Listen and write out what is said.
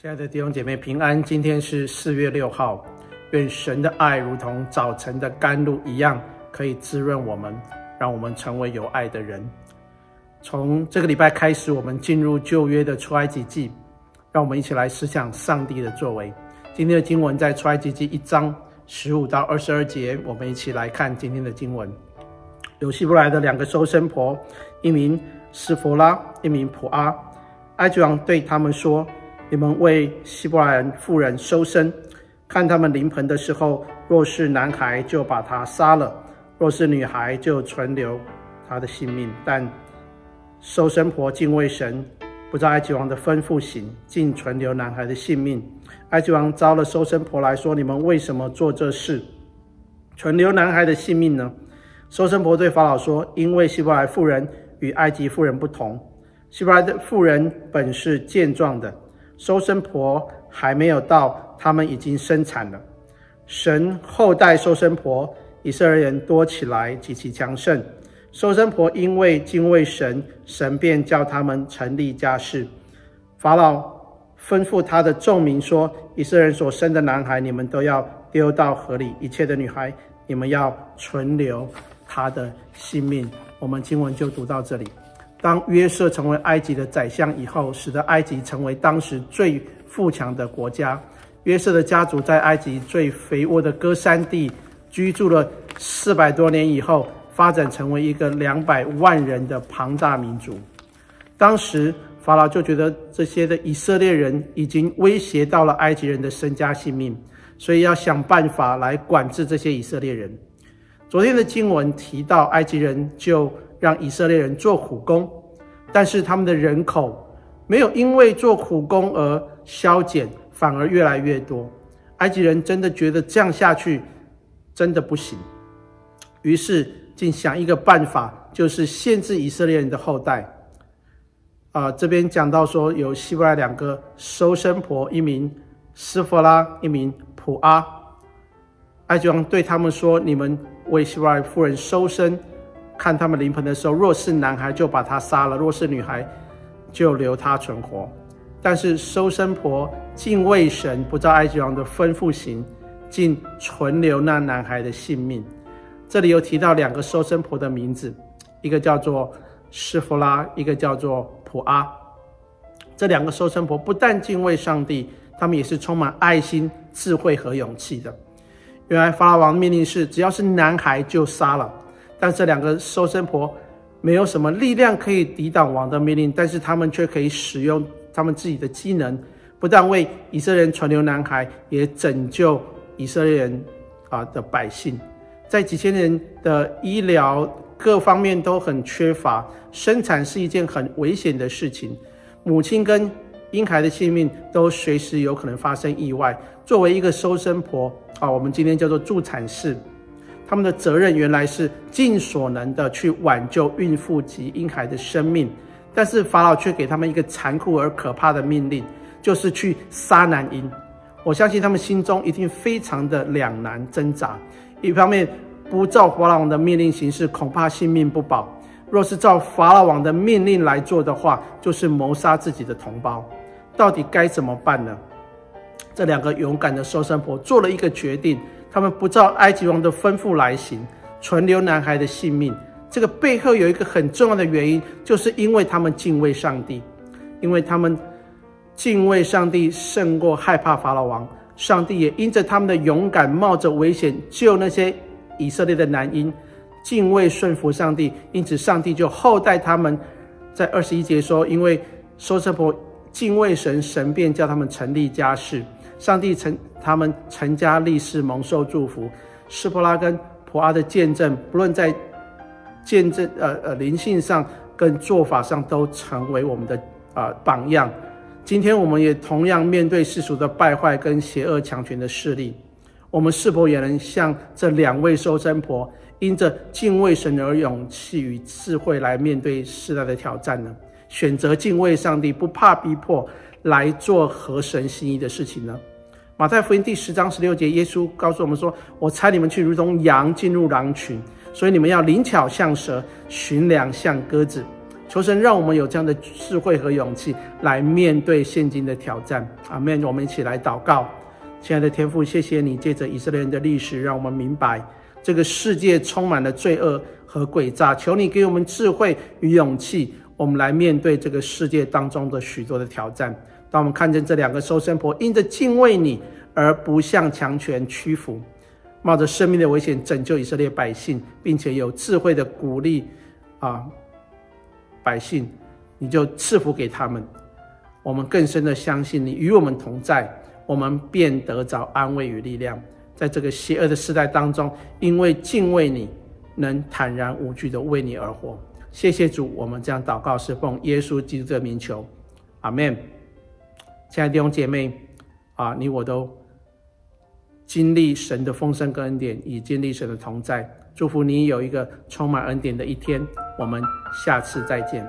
亲爱的弟兄姐妹平安，今天是四月六号。愿神的爱如同早晨的甘露一样，可以滋润我们，让我们成为有爱的人。从这个礼拜开始，我们进入旧约的出埃及记，让我们一起来思想上帝的作为。今天的经文在出埃及记一章十五到二十二节，我们一起来看今天的经文。有希伯来的两个收生婆，一名示弗拉，一名普阿。埃及王对他们说。你们为希伯来人妇人收生，看他们临盆的时候，若是男孩，就把他杀了；若是女孩，就存留他的性命。但收生婆敬畏神，不照埃及王的吩咐行，竟存留男孩的性命。埃及王召了收生婆来说：“你们为什么做这事，存留男孩的性命呢？”收生婆对法老说：“因为希伯来妇人与埃及妇人不同，希伯来的妇人本是健壮的。”收生婆还没有到，他们已经生产了。神厚待收生婆，以色列人多起来，极其强盛。收生婆因为敬畏神，神便叫他们成立家室。法老吩咐他的众民说：“以色列人所生的男孩，你们都要丢到河里；一切的女孩，你们要存留她的性命。”我们经文就读到这里。当约瑟成为埃及的宰相以后，使得埃及成为当时最富强的国家。约瑟的家族在埃及最肥沃的戈山地居住了四百多年以后，发展成为一个两百万人的庞大民族。当时法老就觉得这些的以色列人已经威胁到了埃及人的身家性命，所以要想办法来管制这些以色列人。昨天的经文提到，埃及人就让以色列人做苦工，但是他们的人口没有因为做苦工而削减，反而越来越多。埃及人真的觉得这样下去真的不行，于是竟想一个办法，就是限制以色列人的后代。啊、呃，这边讲到说有希伯来两个收生婆，一名斯弗拉，一名普阿。埃及王对他们说：“你们为希伯来妇人收生。”看他们临盆的时候，若是男孩，就把他杀了；若是女孩，就留他存活。但是收生婆敬畏神，不照埃及王的吩咐行，竟存留那男孩的性命。这里有提到两个收生婆的名字，一个叫做施弗拉，一个叫做普阿。这两个收生婆不但敬畏上帝，他们也是充满爱心、智慧和勇气的。原来法老王命令是，只要是男孩就杀了。但这两个收生婆没有什么力量可以抵挡王的命令，但是他们却可以使用他们自己的机能，不但为以色列人存留男孩，也拯救以色列人啊的百姓。在几千年的医疗各方面都很缺乏，生产是一件很危险的事情，母亲跟婴孩的性命都随时有可能发生意外。作为一个收生婆啊，我们今天叫做助产士。他们的责任原来是尽所能的去挽救孕妇及婴孩的生命，但是法老却给他们一个残酷而可怕的命令，就是去杀男婴。我相信他们心中一定非常的两难挣扎。一方面不照法老王的命令行事，恐怕性命不保；若是照法老王的命令来做的话，就是谋杀自己的同胞。到底该怎么办呢？这两个勇敢的收生婆做了一个决定。他们不照埃及王的吩咐来行，存留男孩的性命。这个背后有一个很重要的原因，就是因为他们敬畏上帝，因为他们敬畏上帝胜过害怕法老王。上帝也因着他们的勇敢，冒着危险救那些以色列的男婴，敬畏顺服上帝，因此上帝就厚待他们。在二十一节说，因为收生婆敬畏神，神便叫他们成立家室。上帝成他们成家立室，蒙受祝福。示弗拉跟普阿的见证，不论在见证呃呃灵性上跟做法上，都成为我们的、呃、榜样。今天我们也同样面对世俗的败坏跟邪恶强权的势力，我们是否也能像这两位收生婆，因着敬畏神而勇气与智慧来面对世代的挑战呢？选择敬畏上帝，不怕逼迫，来做合神心意的事情呢？马太福音第十章十六节，耶稣告诉我们说：“我差你们去，如同羊进入狼群，所以你们要灵巧像蛇，寻良像鸽子。”求神让我们有这样的智慧和勇气来面对现今的挑战。阿门。我们一起来祷告，亲爱的天父，谢谢你借着以色列人的历史，让我们明白这个世界充满了罪恶和诡诈。求你给我们智慧与勇气，我们来面对这个世界当中的许多的挑战。当我们看见这两个收生婆因着敬畏你而不向强权屈服，冒着生命的危险拯救以色列百姓，并且有智慧的鼓励啊百姓，你就赐福给他们。我们更深的相信你与我们同在，我们便得着安慰与力量。在这个邪恶的时代当中，因为敬畏你，能坦然无惧的为你而活。谢谢主，我们这样祷告是奉耶稣基督的名求，阿门。亲爱的弟兄姐妹，啊，你我都经历神的丰盛跟恩典，以经历神的同在。祝福你有一个充满恩典的一天。我们下次再见。